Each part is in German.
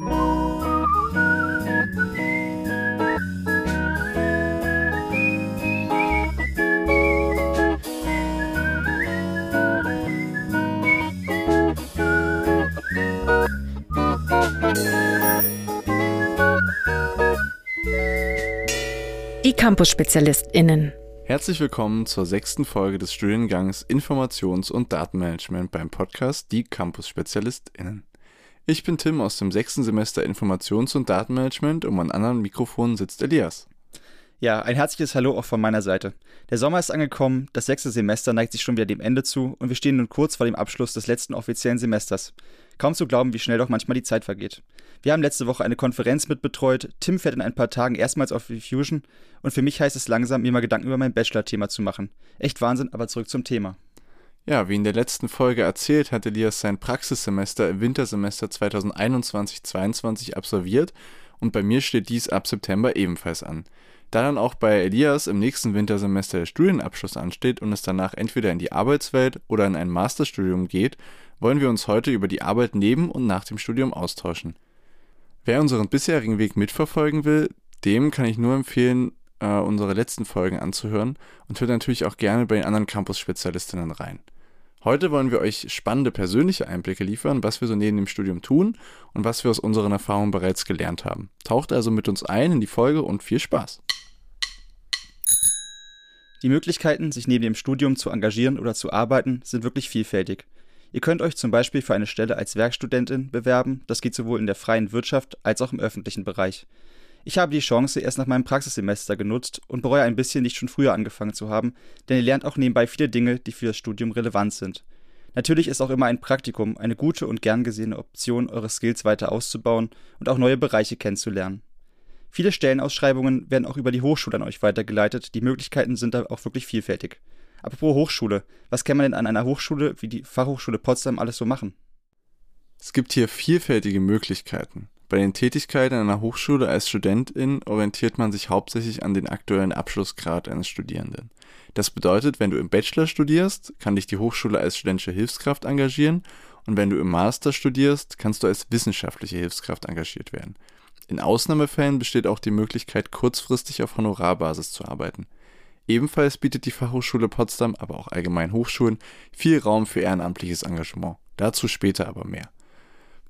Die Campus-SpezialistInnen. Herzlich willkommen zur sechsten Folge des Studiengangs Informations- und Datenmanagement beim Podcast Die Campus-SpezialistInnen. Ich bin Tim aus dem sechsten Semester Informations- und Datenmanagement und an anderen Mikrofonen sitzt Elias. Ja, ein herzliches Hallo auch von meiner Seite. Der Sommer ist angekommen, das sechste Semester neigt sich schon wieder dem Ende zu und wir stehen nun kurz vor dem Abschluss des letzten offiziellen Semesters. Kaum zu glauben, wie schnell doch manchmal die Zeit vergeht. Wir haben letzte Woche eine Konferenz mitbetreut, Tim fährt in ein paar Tagen erstmals auf Fusion und für mich heißt es langsam, mir mal Gedanken über mein Bachelor-Thema zu machen. Echt Wahnsinn, aber zurück zum Thema. Ja, wie in der letzten Folge erzählt, hat Elias sein Praxissemester im Wintersemester 2021-22 absolviert und bei mir steht dies ab September ebenfalls an. Da dann auch bei Elias im nächsten Wintersemester der Studienabschluss ansteht und es danach entweder in die Arbeitswelt oder in ein Masterstudium geht, wollen wir uns heute über die Arbeit neben und nach dem Studium austauschen. Wer unseren bisherigen Weg mitverfolgen will, dem kann ich nur empfehlen, äh, unsere letzten Folgen anzuhören und hört natürlich auch gerne bei den anderen Campus-Spezialistinnen rein. Heute wollen wir euch spannende persönliche Einblicke liefern, was wir so neben dem Studium tun und was wir aus unseren Erfahrungen bereits gelernt haben. Taucht also mit uns ein in die Folge und viel Spaß! Die Möglichkeiten, sich neben dem Studium zu engagieren oder zu arbeiten, sind wirklich vielfältig. Ihr könnt euch zum Beispiel für eine Stelle als Werkstudentin bewerben, das geht sowohl in der freien Wirtschaft als auch im öffentlichen Bereich. Ich habe die Chance erst nach meinem Praxissemester genutzt und bereue ein bisschen nicht schon früher angefangen zu haben, denn ihr lernt auch nebenbei viele Dinge, die für das Studium relevant sind. Natürlich ist auch immer ein Praktikum eine gute und gern gesehene Option, eure Skills weiter auszubauen und auch neue Bereiche kennenzulernen. Viele Stellenausschreibungen werden auch über die Hochschule an euch weitergeleitet. Die Möglichkeiten sind da auch wirklich vielfältig. Apropos Hochschule, was kann man denn an einer Hochschule wie die Fachhochschule Potsdam alles so machen? Es gibt hier vielfältige Möglichkeiten. Bei den Tätigkeiten an einer Hochschule als Studentin orientiert man sich hauptsächlich an den aktuellen Abschlussgrad eines Studierenden. Das bedeutet, wenn du im Bachelor studierst, kann dich die Hochschule als studentische Hilfskraft engagieren und wenn du im Master studierst, kannst du als wissenschaftliche Hilfskraft engagiert werden. In Ausnahmefällen besteht auch die Möglichkeit, kurzfristig auf Honorarbasis zu arbeiten. Ebenfalls bietet die Fachhochschule Potsdam, aber auch allgemein Hochschulen, viel Raum für ehrenamtliches Engagement. Dazu später aber mehr.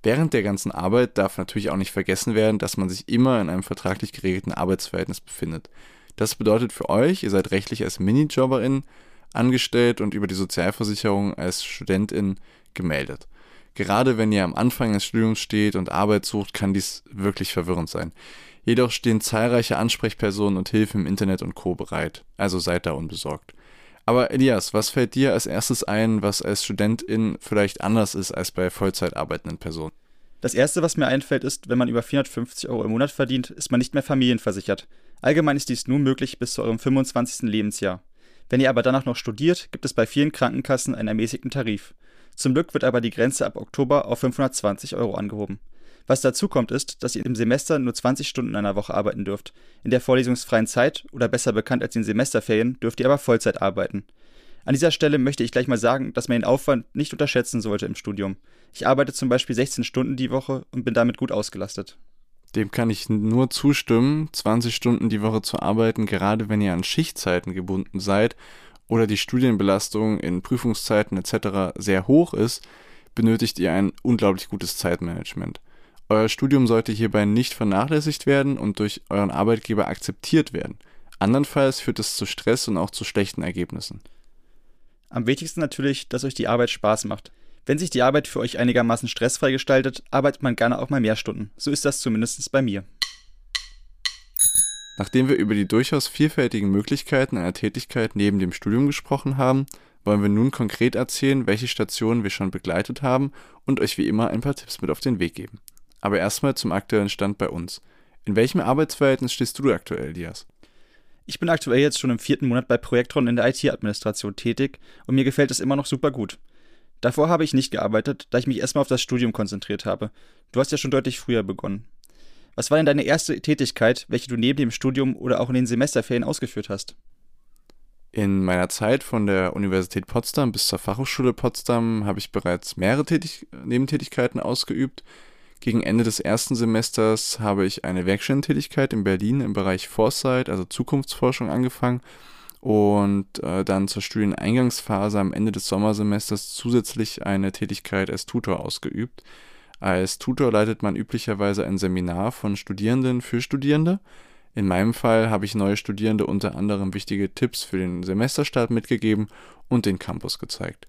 Während der ganzen Arbeit darf natürlich auch nicht vergessen werden, dass man sich immer in einem vertraglich geregelten Arbeitsverhältnis befindet. Das bedeutet für euch, ihr seid rechtlich als Minijobberin angestellt und über die Sozialversicherung als Studentin gemeldet. Gerade wenn ihr am Anfang des Studiums steht und Arbeit sucht, kann dies wirklich verwirrend sein. Jedoch stehen zahlreiche Ansprechpersonen und Hilfen im Internet und Co. bereit, also seid da unbesorgt. Aber Elias, was fällt dir als erstes ein, was als Studentin vielleicht anders ist als bei Vollzeit arbeitenden Personen? Das erste, was mir einfällt, ist, wenn man über 450 Euro im Monat verdient, ist man nicht mehr familienversichert. Allgemein ist dies nur möglich bis zu eurem 25. Lebensjahr. Wenn ihr aber danach noch studiert, gibt es bei vielen Krankenkassen einen ermäßigten Tarif. Zum Glück wird aber die Grenze ab Oktober auf 520 Euro angehoben. Was dazu kommt, ist, dass ihr im Semester nur 20 Stunden in einer Woche arbeiten dürft. In der vorlesungsfreien Zeit, oder besser bekannt als den Semesterferien, dürft ihr aber Vollzeit arbeiten. An dieser Stelle möchte ich gleich mal sagen, dass man den Aufwand nicht unterschätzen sollte im Studium. Ich arbeite zum Beispiel 16 Stunden die Woche und bin damit gut ausgelastet. Dem kann ich nur zustimmen, 20 Stunden die Woche zu arbeiten, gerade wenn ihr an Schichtzeiten gebunden seid oder die Studienbelastung in Prüfungszeiten etc. sehr hoch ist, benötigt ihr ein unglaublich gutes Zeitmanagement. Euer Studium sollte hierbei nicht vernachlässigt werden und durch euren Arbeitgeber akzeptiert werden. Andernfalls führt es zu Stress und auch zu schlechten Ergebnissen. Am wichtigsten natürlich, dass euch die Arbeit Spaß macht. Wenn sich die Arbeit für euch einigermaßen stressfrei gestaltet, arbeitet man gerne auch mal mehr Stunden. So ist das zumindest bei mir. Nachdem wir über die durchaus vielfältigen Möglichkeiten einer Tätigkeit neben dem Studium gesprochen haben, wollen wir nun konkret erzählen, welche Stationen wir schon begleitet haben und euch wie immer ein paar Tipps mit auf den Weg geben. Aber erstmal zum aktuellen Stand bei uns. In welchem Arbeitsverhältnis stehst du aktuell, Dias? Ich bin aktuell jetzt schon im vierten Monat bei Projektron in der IT-Administration tätig und mir gefällt es immer noch super gut. Davor habe ich nicht gearbeitet, da ich mich erstmal auf das Studium konzentriert habe. Du hast ja schon deutlich früher begonnen. Was war denn deine erste Tätigkeit, welche du neben dem Studium oder auch in den Semesterferien ausgeführt hast? In meiner Zeit von der Universität Potsdam bis zur Fachhochschule Potsdam habe ich bereits mehrere Tätig Nebentätigkeiten ausgeübt. Gegen Ende des ersten Semesters habe ich eine Werkstudententätigkeit in Berlin im Bereich Foresight, also Zukunftsforschung, angefangen und äh, dann zur Studieneingangsphase am Ende des Sommersemesters zusätzlich eine Tätigkeit als Tutor ausgeübt. Als Tutor leitet man üblicherweise ein Seminar von Studierenden für Studierende. In meinem Fall habe ich neue Studierende unter anderem wichtige Tipps für den Semesterstart mitgegeben und den Campus gezeigt.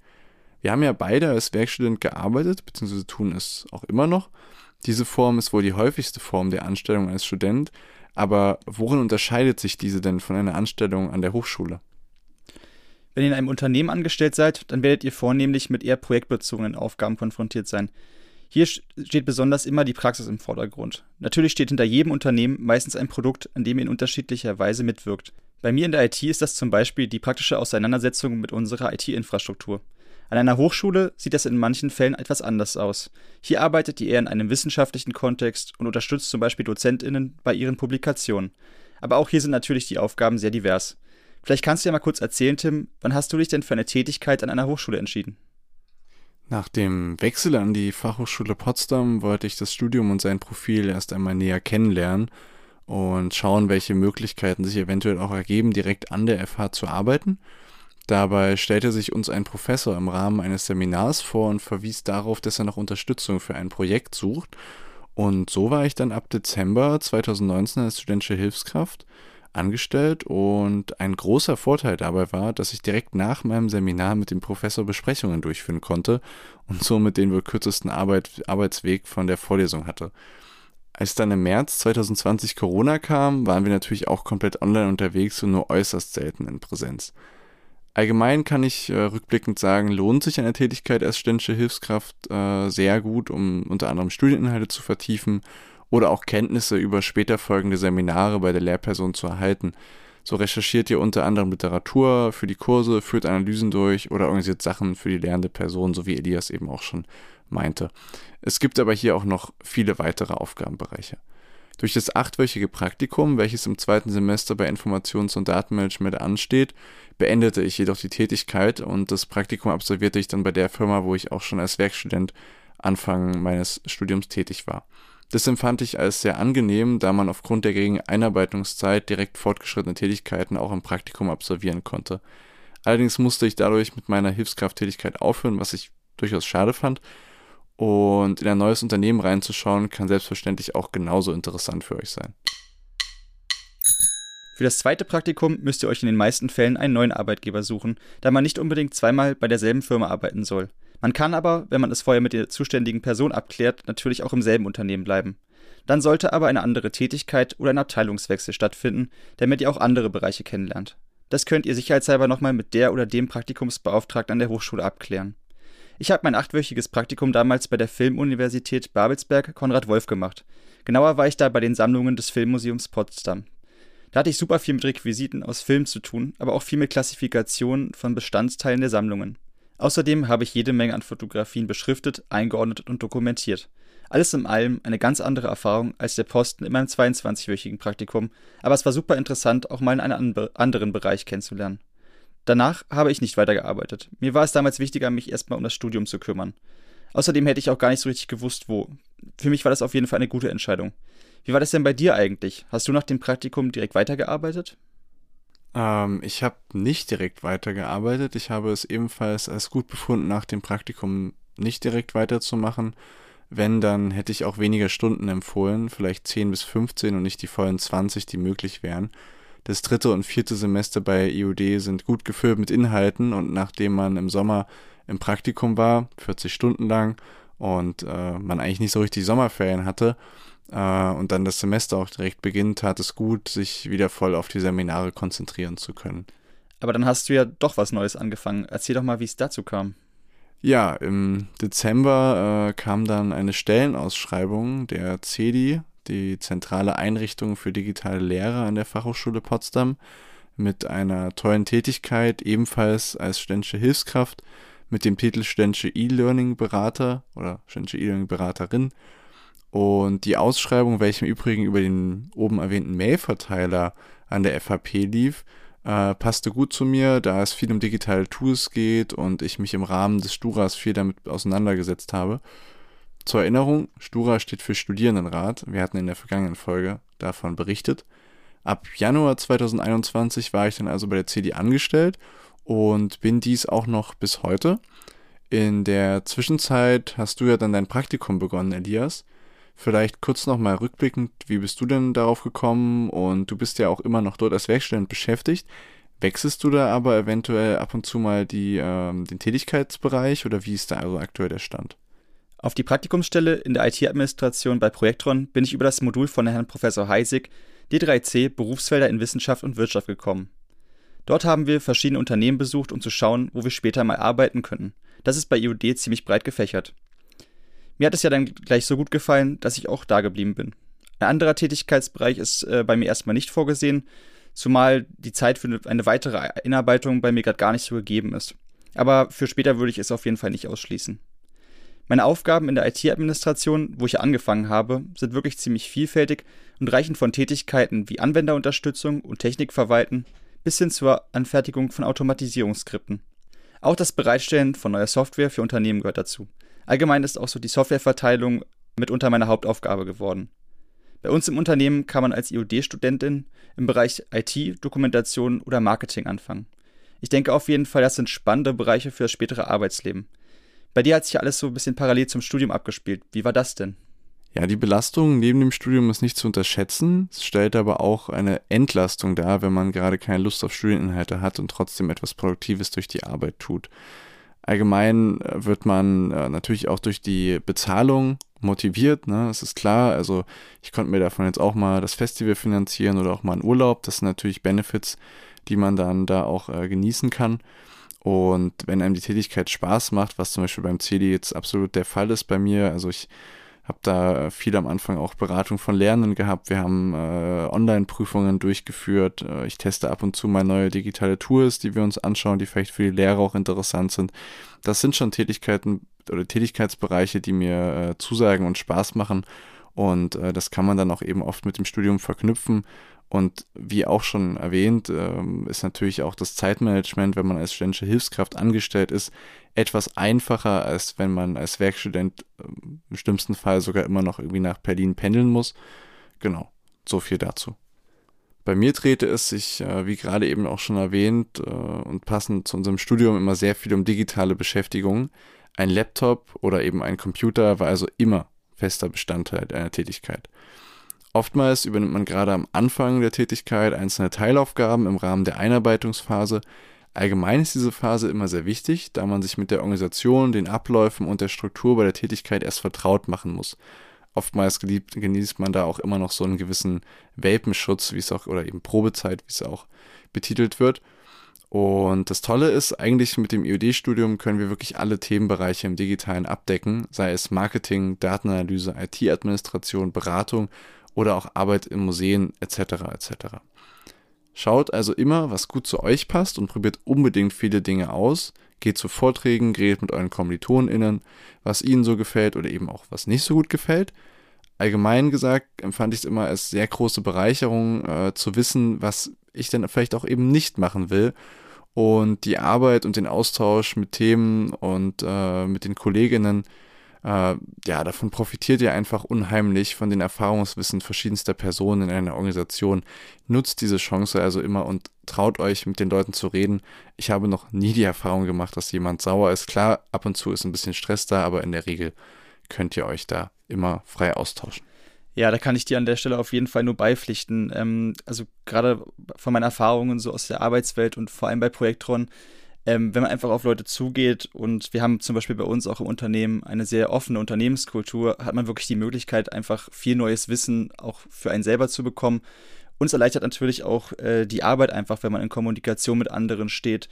Wir haben ja beide als Werkstudent gearbeitet, beziehungsweise tun es auch immer noch. Diese Form ist wohl die häufigste Form der Anstellung als Student, aber worin unterscheidet sich diese denn von einer Anstellung an der Hochschule? Wenn ihr in einem Unternehmen angestellt seid, dann werdet ihr vornehmlich mit eher projektbezogenen Aufgaben konfrontiert sein. Hier steht besonders immer die Praxis im Vordergrund. Natürlich steht hinter jedem Unternehmen meistens ein Produkt, an dem ihr in unterschiedlicher Weise mitwirkt. Bei mir in der IT ist das zum Beispiel die praktische Auseinandersetzung mit unserer IT-Infrastruktur. An einer Hochschule sieht das in manchen Fällen etwas anders aus. Hier arbeitet ihr eher in einem wissenschaftlichen Kontext und unterstützt zum Beispiel DozentInnen bei ihren Publikationen. Aber auch hier sind natürlich die Aufgaben sehr divers. Vielleicht kannst du ja mal kurz erzählen, Tim, wann hast du dich denn für eine Tätigkeit an einer Hochschule entschieden? Nach dem Wechsel an die Fachhochschule Potsdam wollte ich das Studium und sein Profil erst einmal näher kennenlernen und schauen, welche Möglichkeiten sich eventuell auch ergeben, direkt an der FH zu arbeiten Dabei stellte sich uns ein Professor im Rahmen eines Seminars vor und verwies darauf, dass er noch Unterstützung für ein Projekt sucht. Und so war ich dann ab Dezember 2019 als studentische Hilfskraft angestellt und ein großer Vorteil dabei war, dass ich direkt nach meinem Seminar mit dem Professor Besprechungen durchführen konnte und somit den wohl kürzesten Arbeit, Arbeitsweg von der Vorlesung hatte. Als dann im März 2020 Corona kam, waren wir natürlich auch komplett online unterwegs und nur äußerst selten in Präsenz. Allgemein kann ich äh, rückblickend sagen, lohnt sich eine Tätigkeit als studentische Hilfskraft äh, sehr gut, um unter anderem Studieninhalte zu vertiefen oder auch Kenntnisse über später folgende Seminare bei der Lehrperson zu erhalten. So recherchiert ihr unter anderem Literatur für die Kurse, führt Analysen durch oder organisiert Sachen für die lernende Person, so wie Elias eben auch schon meinte. Es gibt aber hier auch noch viele weitere Aufgabenbereiche. Durch das achtwöchige Praktikum, welches im zweiten Semester bei Informations- und Datenmanagement ansteht, beendete ich jedoch die Tätigkeit und das Praktikum absolvierte ich dann bei der Firma, wo ich auch schon als Werkstudent Anfang meines Studiums tätig war. Das empfand ich als sehr angenehm, da man aufgrund der geringen Einarbeitungszeit direkt fortgeschrittene Tätigkeiten auch im Praktikum absolvieren konnte. Allerdings musste ich dadurch mit meiner Hilfskrafttätigkeit aufhören, was ich durchaus schade fand, und in ein neues Unternehmen reinzuschauen, kann selbstverständlich auch genauso interessant für euch sein. Für das zweite Praktikum müsst ihr euch in den meisten Fällen einen neuen Arbeitgeber suchen, da man nicht unbedingt zweimal bei derselben Firma arbeiten soll. Man kann aber, wenn man es vorher mit der zuständigen Person abklärt, natürlich auch im selben Unternehmen bleiben. Dann sollte aber eine andere Tätigkeit oder ein Abteilungswechsel stattfinden, damit ihr auch andere Bereiche kennenlernt. Das könnt ihr sicherheitshalber nochmal mit der oder dem Praktikumsbeauftragten an der Hochschule abklären. Ich habe mein achtwöchiges Praktikum damals bei der Filmuniversität Babelsberg Konrad Wolf gemacht. Genauer war ich da bei den Sammlungen des Filmmuseums Potsdam. Da hatte ich super viel mit Requisiten aus Film zu tun, aber auch viel mit Klassifikationen von Bestandteilen der Sammlungen. Außerdem habe ich jede Menge an Fotografien beschriftet, eingeordnet und dokumentiert. Alles in allem eine ganz andere Erfahrung als der Posten in meinem 22-wöchigen Praktikum, aber es war super interessant, auch mal in einen anderen Bereich kennenzulernen. Danach habe ich nicht weitergearbeitet. Mir war es damals wichtiger, mich erstmal um das Studium zu kümmern. Außerdem hätte ich auch gar nicht so richtig gewusst, wo. Für mich war das auf jeden Fall eine gute Entscheidung. Wie war das denn bei dir eigentlich? Hast du nach dem Praktikum direkt weitergearbeitet? Ähm, ich habe nicht direkt weitergearbeitet. Ich habe es ebenfalls als gut befunden, nach dem Praktikum nicht direkt weiterzumachen. Wenn, dann hätte ich auch weniger Stunden empfohlen, vielleicht 10 bis 15 und nicht die vollen 20, die möglich wären. Das dritte und vierte Semester bei IUD sind gut gefüllt mit Inhalten und nachdem man im Sommer im Praktikum war, 40 Stunden lang, und äh, man eigentlich nicht so richtig Sommerferien hatte äh, und dann das Semester auch direkt beginnt, tat es gut, sich wieder voll auf die Seminare konzentrieren zu können. Aber dann hast du ja doch was Neues angefangen. Erzähl doch mal, wie es dazu kam. Ja, im Dezember äh, kam dann eine Stellenausschreibung der CEDI, die zentrale Einrichtung für digitale Lehre an der Fachhochschule Potsdam mit einer tollen Tätigkeit, ebenfalls als studentische Hilfskraft mit dem Titel studentische E-Learning-Berater oder studentische E-Learning-Beraterin. Und die Ausschreibung, welche im Übrigen über den oben erwähnten Mail-Verteiler an der FHP lief, äh, passte gut zu mir, da es viel um digitale Tools geht und ich mich im Rahmen des Sturas viel damit auseinandergesetzt habe. Zur Erinnerung, Stura steht für Studierendenrat. Wir hatten in der vergangenen Folge davon berichtet. Ab Januar 2021 war ich dann also bei der CD angestellt und bin dies auch noch bis heute. In der Zwischenzeit hast du ja dann dein Praktikum begonnen, Elias. Vielleicht kurz nochmal rückblickend, wie bist du denn darauf gekommen? Und du bist ja auch immer noch dort als Werkstudent beschäftigt. Wechselst du da aber eventuell ab und zu mal die, ähm, den Tätigkeitsbereich oder wie ist da also aktuell der Stand? Auf die Praktikumsstelle in der IT-Administration bei Projektron bin ich über das Modul von Herrn Professor Heisig D3C Berufsfelder in Wissenschaft und Wirtschaft gekommen. Dort haben wir verschiedene Unternehmen besucht, um zu schauen, wo wir später mal arbeiten können. Das ist bei IOD ziemlich breit gefächert. Mir hat es ja dann gleich so gut gefallen, dass ich auch da geblieben bin. Ein anderer Tätigkeitsbereich ist äh, bei mir erstmal nicht vorgesehen, zumal die Zeit für eine weitere Einarbeitung bei mir gerade gar nicht so gegeben ist. Aber für später würde ich es auf jeden Fall nicht ausschließen. Meine Aufgaben in der IT-Administration, wo ich angefangen habe, sind wirklich ziemlich vielfältig und reichen von Tätigkeiten wie Anwenderunterstützung und Technikverwalten bis hin zur Anfertigung von Automatisierungsskripten. Auch das Bereitstellen von neuer Software für Unternehmen gehört dazu. Allgemein ist auch so die Softwareverteilung mitunter meine Hauptaufgabe geworden. Bei uns im Unternehmen kann man als IOD-Studentin im Bereich IT, Dokumentation oder Marketing anfangen. Ich denke auf jeden Fall, das sind spannende Bereiche für das spätere Arbeitsleben. Bei dir hat sich alles so ein bisschen parallel zum Studium abgespielt. Wie war das denn? Ja, die Belastung neben dem Studium ist nicht zu unterschätzen. Es stellt aber auch eine Entlastung dar, wenn man gerade keine Lust auf Studieninhalte hat und trotzdem etwas Produktives durch die Arbeit tut. Allgemein äh, wird man äh, natürlich auch durch die Bezahlung motiviert, ne? Das ist klar. Also ich konnte mir davon jetzt auch mal das Festival finanzieren oder auch mal einen Urlaub. Das sind natürlich Benefits, die man dann da auch äh, genießen kann. Und wenn einem die Tätigkeit Spaß macht, was zum Beispiel beim CD jetzt absolut der Fall ist bei mir, also ich habe da viel am Anfang auch Beratung von Lernenden gehabt. Wir haben äh, Online-Prüfungen durchgeführt. Äh, ich teste ab und zu mal neue digitale Tools, die wir uns anschauen, die vielleicht für die Lehrer auch interessant sind. Das sind schon Tätigkeiten oder Tätigkeitsbereiche, die mir äh, zusagen und Spaß machen. Und äh, das kann man dann auch eben oft mit dem Studium verknüpfen. Und wie auch schon erwähnt, ähm, ist natürlich auch das Zeitmanagement, wenn man als studentische Hilfskraft angestellt ist, etwas einfacher, als wenn man als Werkstudent ähm, im schlimmsten Fall sogar immer noch irgendwie nach Berlin pendeln muss. Genau, so viel dazu. Bei mir drehte es sich, äh, wie gerade eben auch schon erwähnt äh, und passend zu unserem Studium, immer sehr viel um digitale Beschäftigung. Ein Laptop oder eben ein Computer war also immer fester Bestandteil einer Tätigkeit. Oftmals übernimmt man gerade am Anfang der Tätigkeit einzelne Teilaufgaben im Rahmen der Einarbeitungsphase. Allgemein ist diese Phase immer sehr wichtig, da man sich mit der Organisation, den Abläufen und der Struktur bei der Tätigkeit erst vertraut machen muss. Oftmals geliebt, genießt man da auch immer noch so einen gewissen Welpenschutz, wie es auch, oder eben Probezeit, wie es auch betitelt wird. Und das Tolle ist, eigentlich mit dem IOD-Studium können wir wirklich alle Themenbereiche im Digitalen abdecken, sei es Marketing, Datenanalyse, IT-Administration, Beratung oder auch Arbeit in Museen etc. etc. Schaut also immer, was gut zu euch passt und probiert unbedingt viele Dinge aus. Geht zu Vorträgen, redet mit euren KommilitonInnen, was ihnen so gefällt oder eben auch was nicht so gut gefällt. Allgemein gesagt empfand ich es immer als sehr große Bereicherung äh, zu wissen, was ich dann vielleicht auch eben nicht machen will. Und die Arbeit und den Austausch mit Themen und äh, mit den Kolleginnen äh, ja, davon profitiert ihr einfach unheimlich von den Erfahrungswissen verschiedenster Personen in einer Organisation. Nutzt diese Chance also immer und traut euch mit den Leuten zu reden. Ich habe noch nie die Erfahrung gemacht, dass jemand sauer ist. Klar, ab und zu ist ein bisschen Stress da, aber in der Regel könnt ihr euch da immer frei austauschen. Ja, da kann ich dir an der Stelle auf jeden Fall nur beipflichten. Ähm, also gerade von meinen Erfahrungen so aus der Arbeitswelt und vor allem bei Projektron, ähm, wenn man einfach auf Leute zugeht und wir haben zum Beispiel bei uns auch im Unternehmen eine sehr offene Unternehmenskultur, hat man wirklich die Möglichkeit, einfach viel neues Wissen auch für einen selber zu bekommen. Uns erleichtert natürlich auch äh, die Arbeit einfach, wenn man in Kommunikation mit anderen steht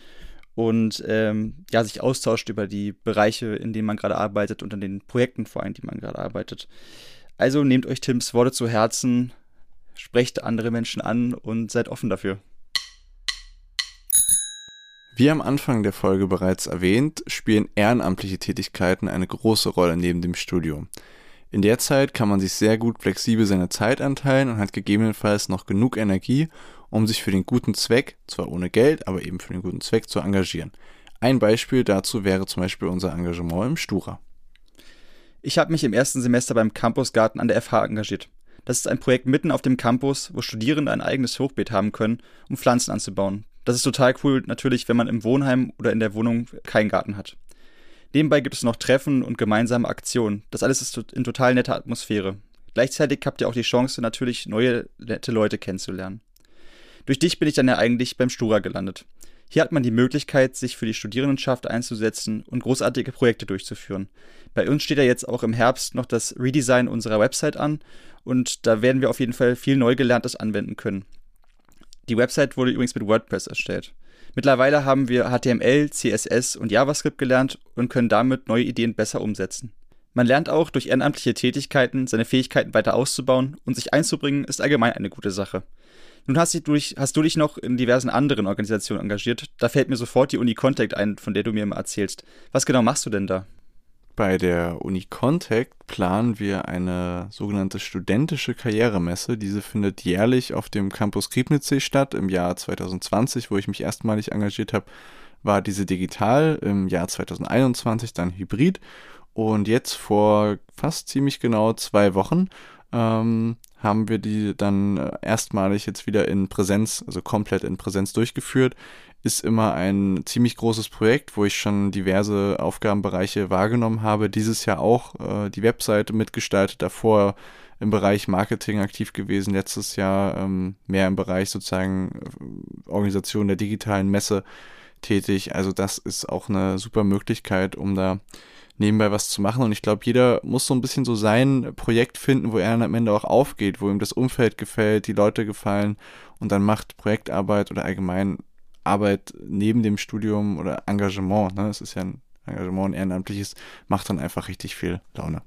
und ähm, ja, sich austauscht über die Bereiche, in denen man gerade arbeitet und an den Projekten vor allem, die man gerade arbeitet. Also nehmt euch Tims Worte zu Herzen, sprecht andere Menschen an und seid offen dafür. Wie am Anfang der Folge bereits erwähnt, spielen ehrenamtliche Tätigkeiten eine große Rolle neben dem Studium. In der Zeit kann man sich sehr gut flexibel seine Zeit anteilen und hat gegebenenfalls noch genug Energie, um sich für den guten Zweck, zwar ohne Geld, aber eben für den guten Zweck zu engagieren. Ein Beispiel dazu wäre zum Beispiel unser Engagement im Stura. Ich habe mich im ersten Semester beim Campusgarten an der FH engagiert. Das ist ein Projekt mitten auf dem Campus, wo Studierende ein eigenes Hochbeet haben können, um Pflanzen anzubauen. Das ist total cool, natürlich, wenn man im Wohnheim oder in der Wohnung keinen Garten hat. Nebenbei gibt es noch Treffen und gemeinsame Aktionen. Das alles ist in total netter Atmosphäre. Gleichzeitig habt ihr auch die Chance, natürlich neue, nette Leute kennenzulernen. Durch dich bin ich dann ja eigentlich beim Stura gelandet. Hier hat man die Möglichkeit, sich für die Studierendenschaft einzusetzen und großartige Projekte durchzuführen. Bei uns steht ja jetzt auch im Herbst noch das Redesign unserer Website an und da werden wir auf jeden Fall viel Neugelerntes anwenden können. Die Website wurde übrigens mit WordPress erstellt. Mittlerweile haben wir HTML, CSS und JavaScript gelernt und können damit neue Ideen besser umsetzen. Man lernt auch durch ehrenamtliche Tätigkeiten seine Fähigkeiten weiter auszubauen und sich einzubringen ist allgemein eine gute Sache. Nun hast du, dich, hast du dich noch in diversen anderen Organisationen engagiert. Da fällt mir sofort die Uni Contact ein, von der du mir immer erzählst. Was genau machst du denn da? Bei der Uni Contact planen wir eine sogenannte studentische Karrieremesse. Diese findet jährlich auf dem Campus Griebnitzsee statt. Im Jahr 2020, wo ich mich erstmalig engagiert habe, war diese digital. Im Jahr 2021 dann hybrid. Und jetzt vor fast ziemlich genau zwei Wochen ähm, haben wir die dann äh, erstmalig jetzt wieder in Präsenz, also komplett in Präsenz durchgeführt. Ist immer ein ziemlich großes Projekt, wo ich schon diverse Aufgabenbereiche wahrgenommen habe. Dieses Jahr auch äh, die Webseite mitgestaltet, davor im Bereich Marketing aktiv gewesen, letztes Jahr ähm, mehr im Bereich sozusagen äh, Organisation der digitalen Messe tätig. Also das ist auch eine super Möglichkeit, um da nebenbei was zu machen. Und ich glaube, jeder muss so ein bisschen so sein Projekt finden, wo er dann am Ende auch aufgeht, wo ihm das Umfeld gefällt, die Leute gefallen und dann macht Projektarbeit oder allgemein Arbeit neben dem Studium oder Engagement, ne, es ist ja ein Engagement, ein ehrenamtliches, macht dann einfach richtig viel Laune.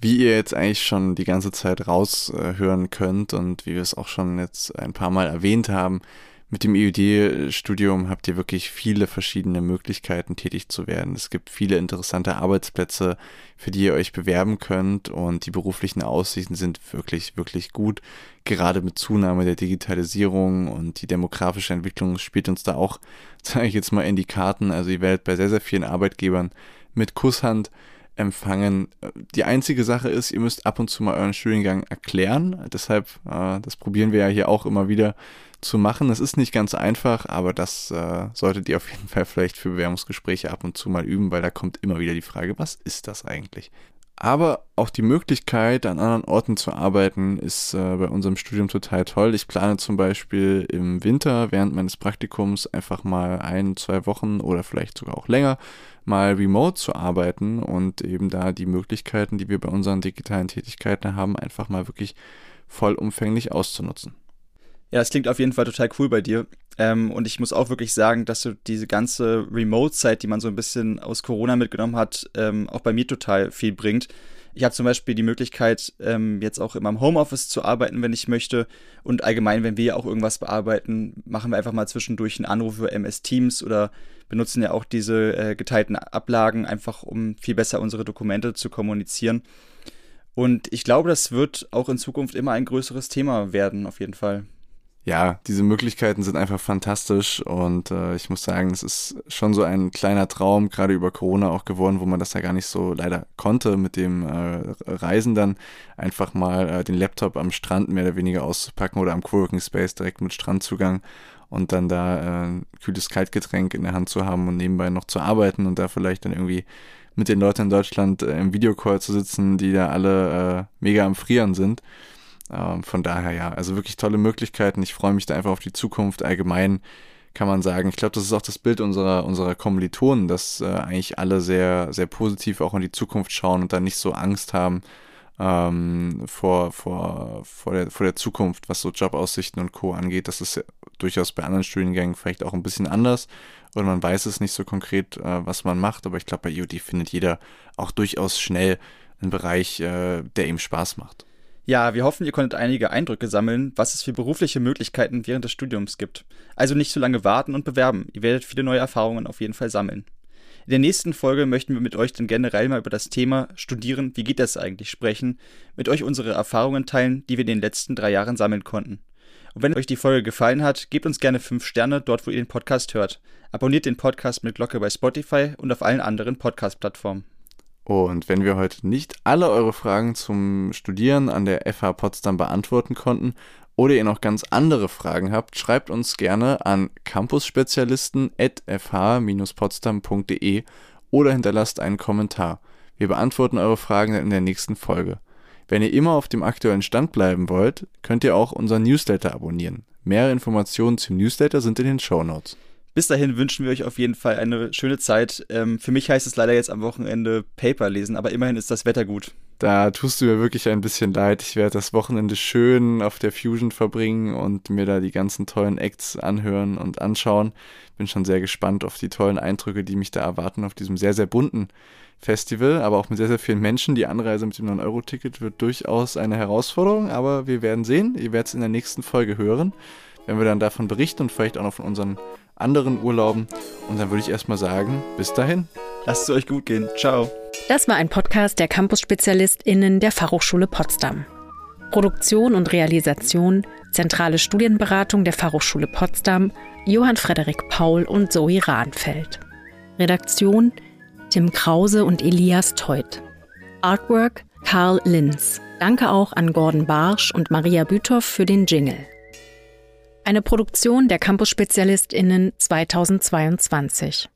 Wie ihr jetzt eigentlich schon die ganze Zeit raushören könnt und wie wir es auch schon jetzt ein paar Mal erwähnt haben, mit dem IUD-Studium habt ihr wirklich viele verschiedene Möglichkeiten, tätig zu werden. Es gibt viele interessante Arbeitsplätze, für die ihr euch bewerben könnt und die beruflichen Aussichten sind wirklich, wirklich gut. Gerade mit Zunahme der Digitalisierung und die demografische Entwicklung spielt uns da auch, sage ich jetzt mal, in die Karten. Also ihr werdet bei sehr, sehr vielen Arbeitgebern mit Kusshand empfangen. Die einzige Sache ist, ihr müsst ab und zu mal euren Studiengang erklären. Deshalb, äh, das probieren wir ja hier auch immer wieder zu machen. Es ist nicht ganz einfach, aber das äh, solltet ihr auf jeden Fall vielleicht für Bewerbungsgespräche ab und zu mal üben, weil da kommt immer wieder die Frage, was ist das eigentlich? Aber auch die Möglichkeit, an anderen Orten zu arbeiten, ist äh, bei unserem Studium total toll. Ich plane zum Beispiel im Winter während meines Praktikums einfach mal ein, zwei Wochen oder vielleicht sogar auch länger mal remote zu arbeiten und eben da die Möglichkeiten, die wir bei unseren digitalen Tätigkeiten haben, einfach mal wirklich vollumfänglich auszunutzen. Ja, das klingt auf jeden Fall total cool bei dir. Ähm, und ich muss auch wirklich sagen, dass du diese ganze Remote-Zeit, die man so ein bisschen aus Corona mitgenommen hat, ähm, auch bei mir total viel bringt. Ich habe zum Beispiel die Möglichkeit, ähm, jetzt auch immer im Homeoffice zu arbeiten, wenn ich möchte. Und allgemein, wenn wir auch irgendwas bearbeiten, machen wir einfach mal zwischendurch einen Anruf über MS Teams oder benutzen ja auch diese äh, geteilten Ablagen, einfach um viel besser unsere Dokumente zu kommunizieren. Und ich glaube, das wird auch in Zukunft immer ein größeres Thema werden, auf jeden Fall ja, diese Möglichkeiten sind einfach fantastisch und äh, ich muss sagen, es ist schon so ein kleiner Traum, gerade über Corona auch geworden, wo man das ja gar nicht so leider konnte, mit dem äh, Reisen dann einfach mal äh, den Laptop am Strand mehr oder weniger auszupacken oder am Coworking Space direkt mit Strandzugang und dann da äh, ein kühles Kaltgetränk in der Hand zu haben und nebenbei noch zu arbeiten und da vielleicht dann irgendwie mit den Leuten in Deutschland äh, im Videocall zu sitzen, die da alle äh, mega am Frieren sind. Ähm, von daher ja, also wirklich tolle Möglichkeiten. Ich freue mich da einfach auf die Zukunft. Allgemein kann man sagen, ich glaube, das ist auch das Bild unserer, unserer Kommilitonen, dass äh, eigentlich alle sehr, sehr positiv auch in die Zukunft schauen und dann nicht so Angst haben ähm, vor, vor, vor, der, vor der Zukunft, was so Jobaussichten und Co. angeht. Das ist ja durchaus bei anderen Studiengängen vielleicht auch ein bisschen anders oder man weiß es nicht so konkret, äh, was man macht, aber ich glaube, bei IoT findet jeder auch durchaus schnell einen Bereich, äh, der ihm Spaß macht. Ja, wir hoffen, ihr konntet einige Eindrücke sammeln, was es für berufliche Möglichkeiten während des Studiums gibt. Also nicht zu lange warten und bewerben. Ihr werdet viele neue Erfahrungen auf jeden Fall sammeln. In der nächsten Folge möchten wir mit euch dann generell mal über das Thema Studieren, wie geht das eigentlich, sprechen, mit euch unsere Erfahrungen teilen, die wir in den letzten drei Jahren sammeln konnten. Und wenn euch die Folge gefallen hat, gebt uns gerne 5 Sterne dort, wo ihr den Podcast hört. Abonniert den Podcast mit Glocke bei Spotify und auf allen anderen Podcast-Plattformen. Und wenn wir heute nicht alle eure Fragen zum Studieren an der FH Potsdam beantworten konnten oder ihr noch ganz andere Fragen habt, schreibt uns gerne an campusspezialisten.fh-potsdam.de oder hinterlasst einen Kommentar. Wir beantworten eure Fragen in der nächsten Folge. Wenn ihr immer auf dem aktuellen Stand bleiben wollt, könnt ihr auch unseren Newsletter abonnieren. Mehr Informationen zum Newsletter sind in den Show Notes. Bis dahin wünschen wir euch auf jeden Fall eine schöne Zeit. Ähm, für mich heißt es leider jetzt am Wochenende Paper lesen, aber immerhin ist das Wetter gut. Da tust du mir wirklich ein bisschen leid. Ich werde das Wochenende schön auf der Fusion verbringen und mir da die ganzen tollen Acts anhören und anschauen. Bin schon sehr gespannt auf die tollen Eindrücke, die mich da erwarten auf diesem sehr, sehr bunten Festival, aber auch mit sehr, sehr vielen Menschen. Die Anreise mit dem 9-Euro-Ticket wird durchaus eine Herausforderung, aber wir werden sehen. Ihr werdet es in der nächsten Folge hören, wenn wir dann davon berichten und vielleicht auch noch von unseren anderen Urlauben. Und dann würde ich erstmal sagen, bis dahin. Lasst es euch gut gehen. Ciao. Das war ein Podcast der Campus-SpezialistInnen der Fachhochschule Potsdam. Produktion und Realisation, zentrale Studienberatung der Fachhochschule Potsdam, Johann Frederik Paul und Zoe Rahnfeld. Redaktion Tim Krause und Elias Teut. Artwork Karl Linz. Danke auch an Gordon Barsch und Maria Büthoff für den Jingle. Eine Produktion der Campus-SpezialistInnen 2022.